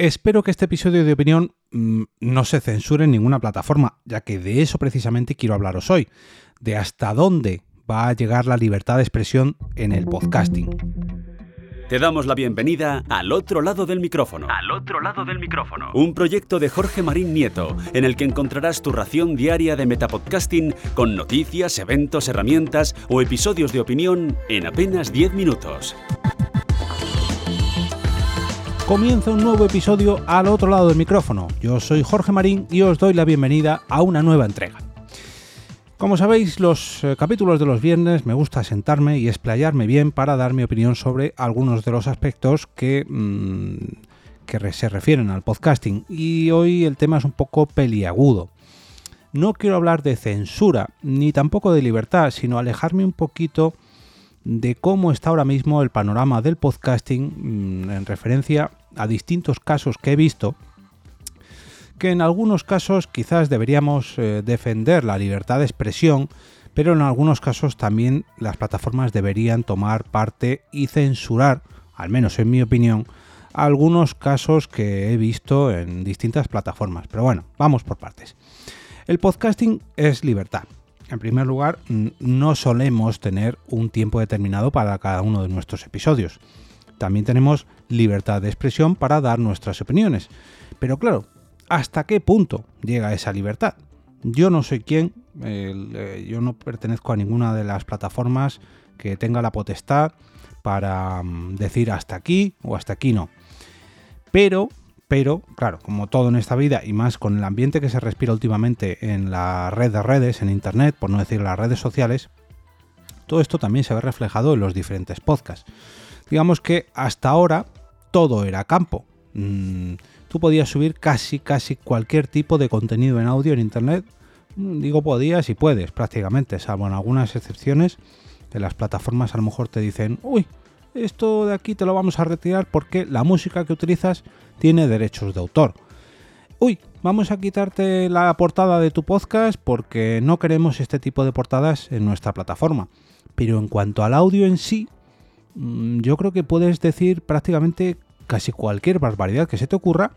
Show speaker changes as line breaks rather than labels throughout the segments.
Espero que este episodio de opinión mm, no se censure en ninguna plataforma, ya que de eso precisamente quiero hablaros hoy, de hasta dónde va a llegar la libertad de expresión en el podcasting.
Te damos la bienvenida al otro lado del micrófono.
Al otro lado del micrófono.
Un proyecto de Jorge Marín Nieto, en el que encontrarás tu ración diaria de metapodcasting con noticias, eventos, herramientas o episodios de opinión en apenas 10 minutos
comienza un nuevo episodio al otro lado del micrófono. Yo soy Jorge Marín y os doy la bienvenida a una nueva entrega. Como sabéis, los eh, capítulos de los viernes me gusta sentarme y explayarme bien para dar mi opinión sobre algunos de los aspectos que, mm, que se refieren al podcasting. Y hoy el tema es un poco peliagudo. No quiero hablar de censura, ni tampoco de libertad, sino alejarme un poquito de cómo está ahora mismo el panorama del podcasting mm, en referencia a distintos casos que he visto, que en algunos casos quizás deberíamos eh, defender la libertad de expresión, pero en algunos casos también las plataformas deberían tomar parte y censurar, al menos en mi opinión, algunos casos que he visto en distintas plataformas. Pero bueno, vamos por partes. El podcasting es libertad. En primer lugar, no solemos tener un tiempo determinado para cada uno de nuestros episodios también tenemos libertad de expresión para dar nuestras opiniones. Pero claro, ¿hasta qué punto llega esa libertad? Yo no soy quien, eh, yo no pertenezco a ninguna de las plataformas que tenga la potestad para mm, decir hasta aquí o hasta aquí no. Pero, pero, claro, como todo en esta vida y más con el ambiente que se respira últimamente en la red de redes, en Internet, por no decir las redes sociales, todo esto también se ve reflejado en los diferentes podcasts digamos que hasta ahora todo era campo. Mm, tú podías subir casi, casi cualquier tipo de contenido en audio en Internet. Mm, digo podías y puedes prácticamente, salvo en algunas excepciones de las plataformas a lo mejor te dicen, uy, esto de aquí te lo vamos a retirar porque la música que utilizas tiene derechos de autor. Uy, vamos a quitarte la portada de tu podcast porque no queremos este tipo de portadas en nuestra plataforma. Pero en cuanto al audio en sí, Mm, yo creo que puedes decir prácticamente casi cualquier barbaridad que se te ocurra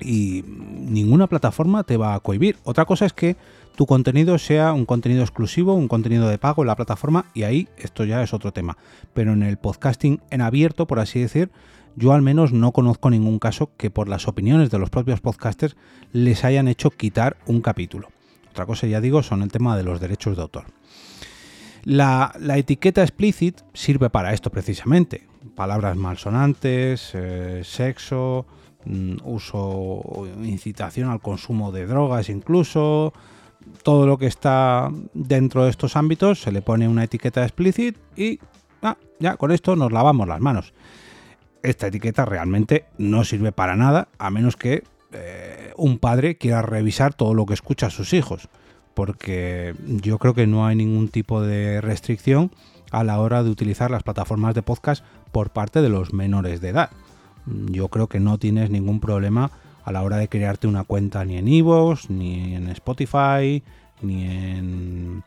y ninguna plataforma te va a cohibir. Otra cosa es que tu contenido sea un contenido exclusivo, un contenido de pago en la plataforma y ahí esto ya es otro tema. Pero en el podcasting en abierto, por así decir, yo al menos no conozco ningún caso que por las opiniones de los propios podcasters les hayan hecho quitar un capítulo. Otra cosa ya digo son el tema de los derechos de autor. La, etiqueta explicit sirve para esto precisamente. Palabras malsonantes, eh, sexo, mm, uso incitación al consumo de drogas incluso. Todo lo que está dentro de estos ámbitos se le pone una etiqueta explicit y ah, ya con esto nos lavamos las manos. Esta etiqueta realmente no sirve para nada a menos que eh, un padre quiera revisar todo lo que escucha a sus hijos porque yo creo que no hay ningún tipo de restricción a la hora de utilizar las plataformas de podcast por parte de los menores de edad. Yo creo que no tienes ningún problema a la hora de crearte una cuenta ni en Evox, ni en Spotify, ni en,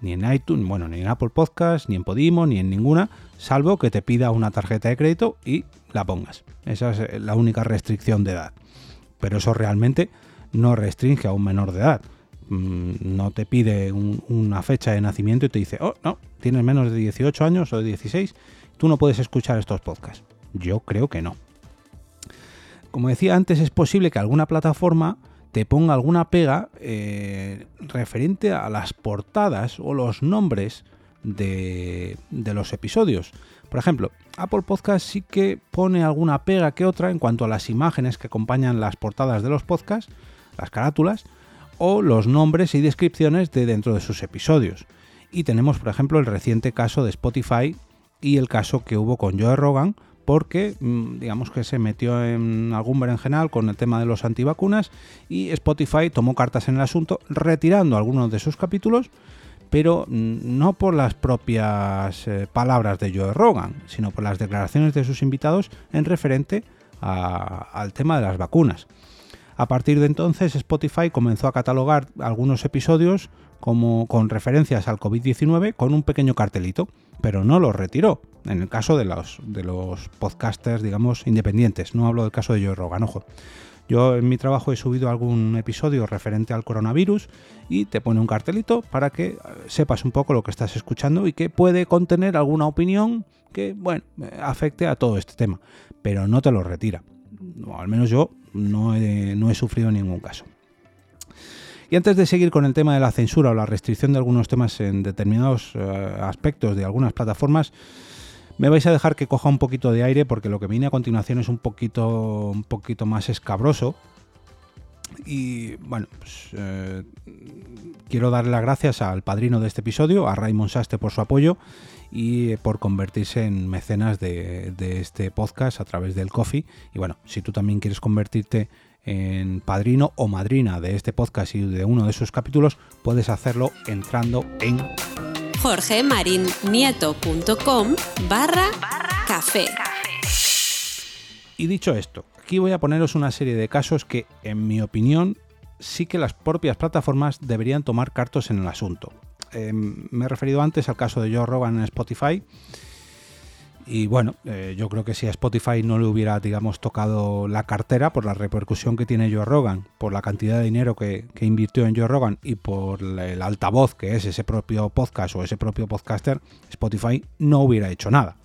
ni en iTunes, bueno, ni en Apple Podcast, ni en Podimo, ni en ninguna, salvo que te pida una tarjeta de crédito y la pongas. Esa es la única restricción de edad. Pero eso realmente no restringe a un menor de edad. Mm, no te pide una fecha de nacimiento y te dice, oh, no, tienes menos de 18 años o de 16, tú no puedes escuchar estos podcasts. Yo creo que no. Como decía antes, es posible que alguna plataforma te ponga alguna pega eh, referente a las portadas o los nombres de, de, los episodios. Por ejemplo, Apple Podcast sí que pone alguna pega que otra en cuanto a las imágenes que acompañan las portadas de los podcasts, las carátulas, o los nombres y descripciones de dentro de sus episodios. Y tenemos, por ejemplo, el reciente caso de Spotify y el caso que hubo con Joe Rogan, porque mm, digamos que se metió en algún berenjenal con el tema de los antivacunas y Spotify tomó cartas en el asunto retirando algunos de sus capítulos, pero mm, no por las propias eh, palabras de Joe Rogan, sino por las declaraciones de sus invitados en referente al tema de las vacunas. A partir de entonces, Spotify comenzó a catalogar algunos episodios como con referencias al COVID-19 con un pequeño cartelito, pero no los retiró. En el caso de los, de los podcasters, digamos, independientes. No hablo del caso de Joe Rogan, ojo. Yo en mi trabajo he subido algún episodio referente al coronavirus y te pone un cartelito para que sepas un poco lo que estás escuchando y que puede contener alguna opinión que, bueno, afecte a todo este tema, pero no te lo retira. O al menos yo no he, sufrido ningún caso. Y antes de seguir con el tema de la censura o la restricción de algunos temas en determinados eh, aspectos de algunas plataformas, me vais a dejar que coja un poquito de aire porque lo que viene a continuación es un poquito, un poquito más escabroso. Y bueno, pues, eh, quiero darle las gracias al padrino de este episodio, a Raymond Saste, por su apoyo y por convertirse en mecenas de, este podcast a través del Coffee. Y bueno, si tú también quieres convertirte en padrino o madrina de este podcast y de uno de sus capítulos, puedes hacerlo entrando en
jorgemarinieto.com barra café.
Y dicho esto, aquí voy a poneros una serie de casos que, en mi opinión, sí que las propias plataformas deberían tomar cartos en el asunto. Em, me he referido antes al caso de Joe Rogan en Spotify. Y bueno, eh, yo creo que si a Spotify no le hubiera, digamos, tocado la cartera por la repercusión que tiene Joe Rogan, por la cantidad de dinero que, invirtió en Joe Rogan y por el altavoz que es ese propio podcast o ese propio podcaster, Spotify no hubiera hecho nada.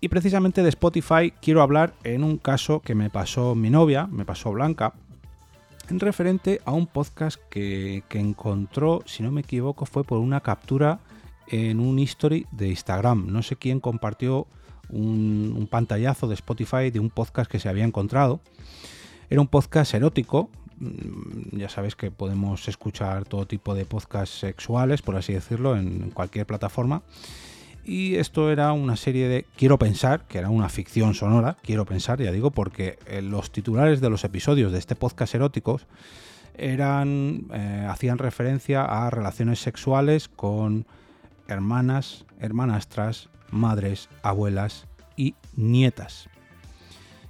Y precisamente de Spotify quiero hablar en un caso que me pasó mi novia, me pasó Blanca, en referente a un podcast que, encontró, si no me equivoco, fue por una captura en un history de Instagram. No sé quién compartió un, pantallazo de Spotify de un podcast que se había encontrado. Era un podcast erótico. Mm, ya sabéis que podemos escuchar todo tipo de podcasts sexuales, por así decirlo, en cualquier plataforma. Y esto era una serie de, quiero pensar, que era una ficción sonora, quiero pensar, ya digo, porque eh, los titulares de los episodios de este podcast eróticos eran, eh, hacían referencia a relaciones sexuales con hermanas, hermanastras, madres, abuelas y nietas.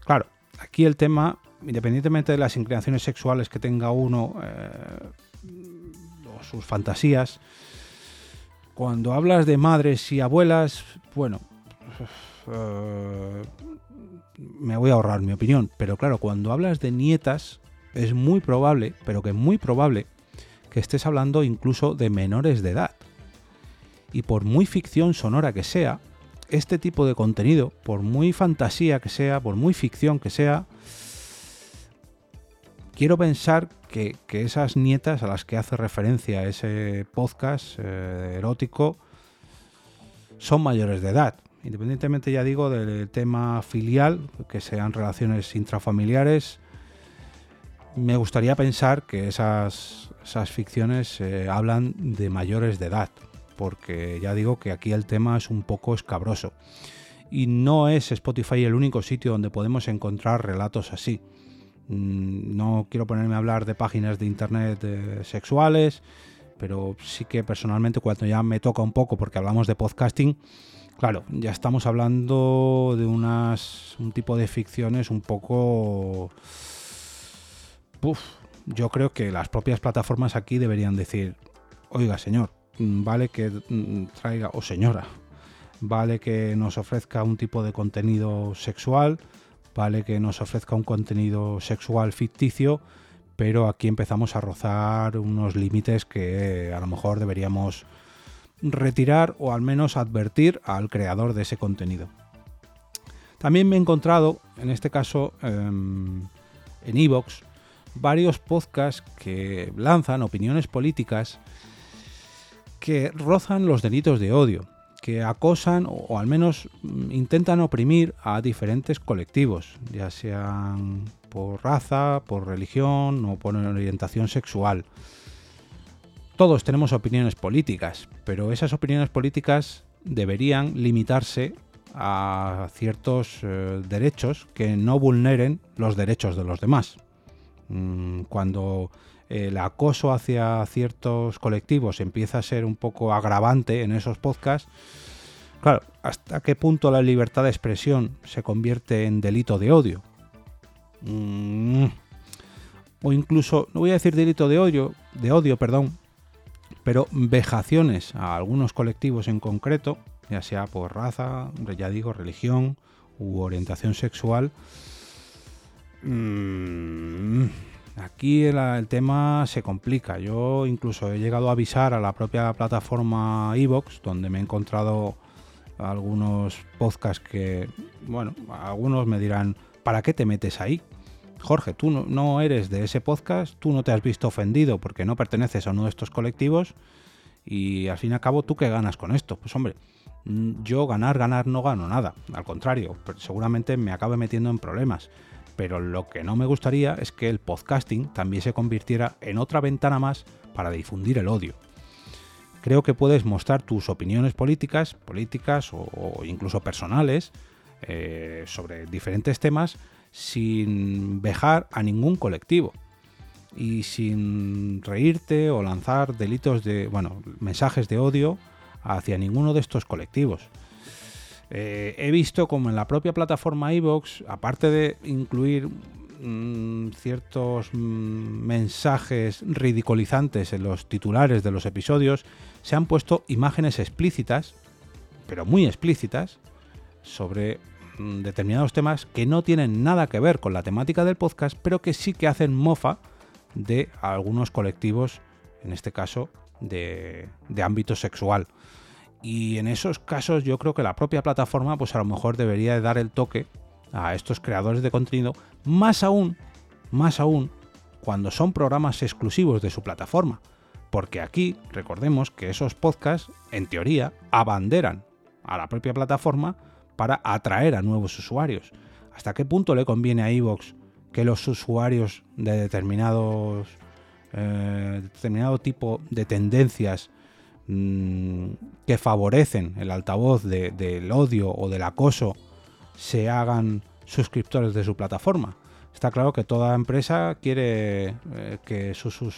Claro, aquí el tema, independientemente de las inclinaciones sexuales que tenga uno eh, o sus fantasías, cuando hablas de madres y abuelas, bueno, eh, me voy a ahorrar mi opinión, pero claro, cuando hablas de nietas, es muy probable, pero que muy probable, que estés hablando incluso de menores de edad. Y por muy ficción sonora que sea, este tipo de contenido, por muy fantasía que sea, por muy ficción que sea, quiero pensar que, esas nietas a las que hace referencia ese podcast eh, erótico son mayores de edad. Independientemente, ya digo, del tema filial, que sean relaciones intrafamiliares, me gustaría pensar que esas, esas ficciones eh, hablan de mayores de edad, porque ya digo que aquí el tema es un poco escabroso. Y no es Spotify el único sitio donde podemos encontrar relatos así. Mm, no quiero ponerme a hablar de páginas de internet eh, sexuales, pero sí que personalmente cuando ya me toca un poco, porque hablamos de podcasting, claro, ya estamos hablando de unas, un tipo de ficciones un poco... yo creo que las propias plataformas aquí deberían decir, oiga señor, mm, vale que mm, traiga, o señora, vale que nos ofrezca un tipo de contenido sexual, vale que nos ofrezca un contenido sexual ficticio, pero aquí empezamos a rozar unos límites que a lo mejor deberíamos retirar o al menos advertir al creador de ese contenido. También me he encontrado, en este caso em, en Evox, varios podcasts que lanzan opiniones políticas que rozan los delitos de odio que acosan o, al menos mm, intentan oprimir a diferentes colectivos, ya sean por raza, por religión o por orientación sexual. Todos tenemos opiniones políticas, pero esas opiniones políticas deberían limitarse a ciertos eh, derechos que no vulneren los derechos de los demás. Mm, cuando el acoso hacia ciertos colectivos empieza a ser un poco agravante en esos podcasts, claro, ¿hasta qué punto la libertad de expresión se convierte en delito de odio? Mm, o incluso, no voy a decir delito de odio, de odio, perdón, pero vejaciones a algunos colectivos en concreto, ya sea por raza, ya digo, religión u orientación sexual, mmm, Aquí el, tema se complica. Yo incluso he llegado a avisar a la propia plataforma Evox, donde me he encontrado algunos podcasts que, bueno, algunos me dirán, ¿para qué te metes ahí? Jorge, tú no, eres de ese podcast, tú no te has visto ofendido porque no perteneces a uno de estos colectivos y al fin y al cabo, ¿tú qué ganas con esto? Pues hombre, yo ganar, ganar no gano nada, al contrario, seguramente me acabe metiendo en problemas pero lo que no me gustaría es que el podcasting también se convirtiera en otra ventana más para difundir el odio. Creo que puedes mostrar tus opiniones políticas, políticas o, incluso personales eh, sobre diferentes temas sin vejar a ningún colectivo y sin reírte o lanzar delitos de, bueno, mensajes de odio hacia ninguno de estos colectivos. Eh, he visto como en la propia plataforma iVoox, aparte de incluir mm, ciertos mm, mensajes ridiculizantes en los titulares de los episodios, se han puesto imágenes explícitas, pero muy explícitas, sobre mm, determinados temas que no tienen nada que ver con la temática del podcast, pero que sí que hacen mofa de algunos colectivos, en este caso de ámbito sexual. Y en esos casos yo creo que la propia plataforma pues a lo mejor debería dar el toque a estos creadores de contenido, más aún, más aún cuando son programas exclusivos de su plataforma. Porque aquí recordemos que esos podcasts, en teoría, abanderan a la propia plataforma para atraer a nuevos usuarios. ¿Hasta qué punto le conviene a Evox que los usuarios de determinados eh, determinado tipo de tendencias Mm, que favorecen el altavoz del odio o del acoso se hagan suscriptores de su plataforma. Está claro que toda empresa quiere eh, que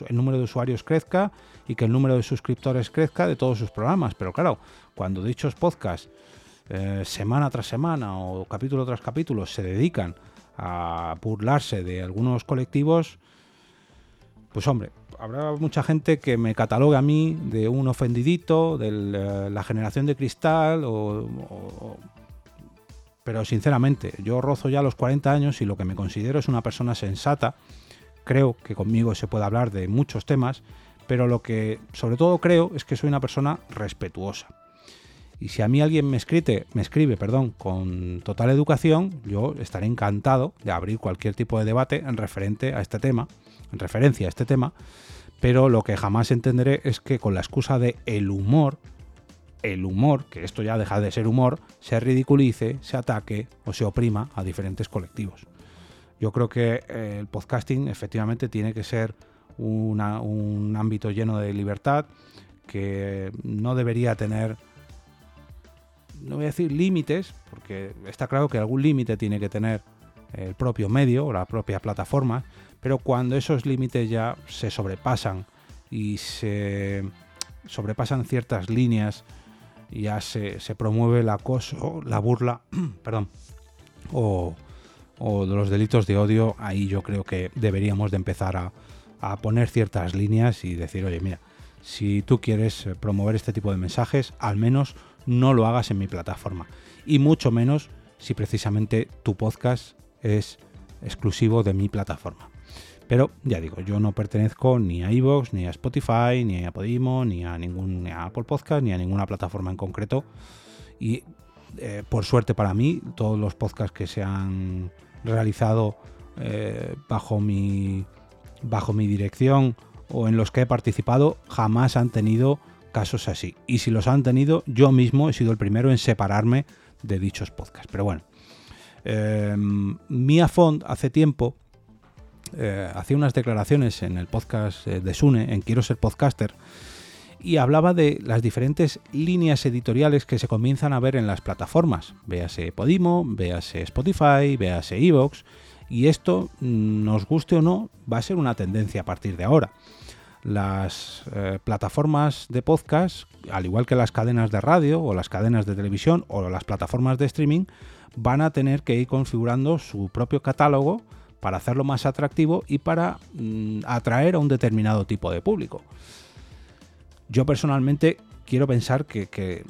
el número de usuarios crezca y que el número de suscriptores crezca de todos sus programas, pero claro, cuando dichos podcasts eh, semana tras semana o capítulo tras capítulo se dedican a burlarse de algunos colectivos, pues hombre, habrá mucha gente que me catalogue a mí de un ofendidito, de la generación de cristal, pero sinceramente, yo rozo ya los 40 años y lo que me considero es una persona sensata. Creo que conmigo se puede hablar de muchos temas, pero lo que sobre todo creo es que soy una persona respetuosa. Y si a mí alguien me escribe, me escribe, perdón, con total educación, yo estaré encantado de abrir cualquier tipo de debate en referente a este tema, en referencia a este tema, pero lo que jamás entenderé es que con la excusa de el humor, el humor, que esto ya deja de ser humor, se ridiculice, se ataque o se oprima a diferentes colectivos. Yo creo que eh, el podcasting efectivamente tiene que ser un ámbito lleno de libertad, que no debería tener, no voy a decir límites, porque está claro que algún límite tiene que tener el propio medio o la propia plataforma, pero cuando esos límites ya se sobrepasan y se sobrepasan ciertas líneas, ya se, promueve el acoso, la burla, perdón, o, o, los delitos de odio, ahí yo creo que deberíamos de empezar a, a poner ciertas líneas y decir, oye, mira, si tú quieres promover este tipo de mensajes, al menos no lo hagas en mi plataforma. Y mucho menos si precisamente tu podcast es exclusivo de mi plataforma. Pero ya digo, yo no pertenezco ni a iVoox, ni a Spotify, ni a Podimo, ni a ningún Apple Podcast, ni a ninguna plataforma en concreto. Y eh, por suerte para mí, todos los podcasts que se han realizado eh, bajo mi bajo mi dirección o en los que he participado jamás han tenido casos así. Y si los han tenido, yo mismo he sido el primero en separarme de dichos podcasts. Pero bueno, eh, Mia Font hace tiempo eh, hacía unas declaraciones en el podcast eh, de Sune, en Quiero ser podcaster, y hablaba de las diferentes líneas editoriales que se comienzan a ver en las plataformas. Véase Podimo, véase Spotify, véase Evox, y esto, mm, nos guste o no, va a ser una tendencia a partir de ahora. Las eh, plataformas de podcast, al igual que las cadenas de radio o las cadenas de televisión o las plataformas de streaming, van a tener que ir configurando su propio catálogo para hacerlo más atractivo y para mm, atraer a un determinado tipo de público. Yo personalmente quiero pensar que,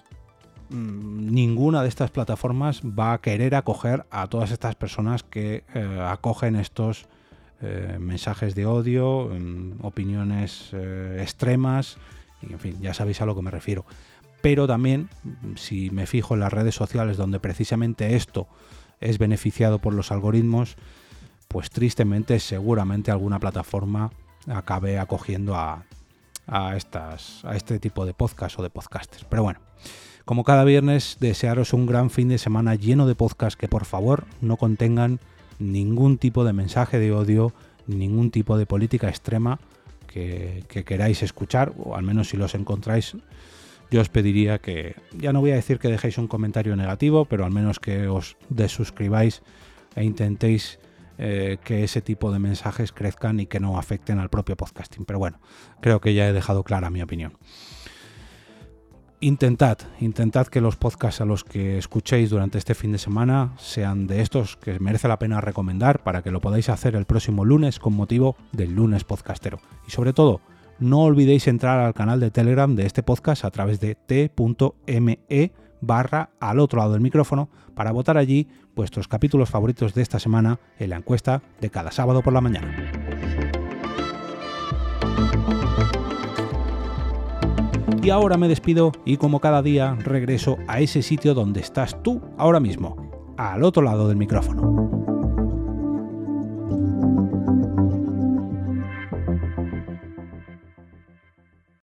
mm, ninguna de estas plataformas va a querer acoger a todas estas personas que eh, acogen estos eh, mensajes de odio, mm, opiniones eh, extremas, y en fin, ya sabéis a lo que me refiero. Pero también, si me fijo en las redes sociales donde precisamente esto es beneficiado por los algoritmos, pues tristemente seguramente alguna plataforma acabe acogiendo a, estas, a este tipo de podcast o de podcasters. Pero bueno, como cada viernes, desearos un gran fin de semana lleno de podcasts que por favor no contengan ningún tipo de mensaje de odio, ningún tipo de política extrema que, queráis escuchar, o al menos si los encontráis, yo os pediría que, ya no voy a decir que dejéis un comentario negativo, pero al menos que os desuscribáis e intentéis eh, que ese tipo de mensajes crezcan y que no afecten al propio podcasting. Pero bueno, creo que ya he dejado clara mi opinión. Intentad, intentad que los podcasts a los que escuchéis durante este fin de semana sean de estos que merece la pena recomendar para que lo podáis hacer el próximo lunes con motivo del lunes podcastero. Y sobre todo, no olvidéis entrar al canal de Telegram de este podcast a través de t.me barra al otro lado del micrófono para votar allí vuestros capítulos favoritos de esta semana en la encuesta de cada sábado por la mañana. Y ahora me despido y como cada día regreso a ese sitio donde estás tú ahora mismo, al otro lado del micrófono.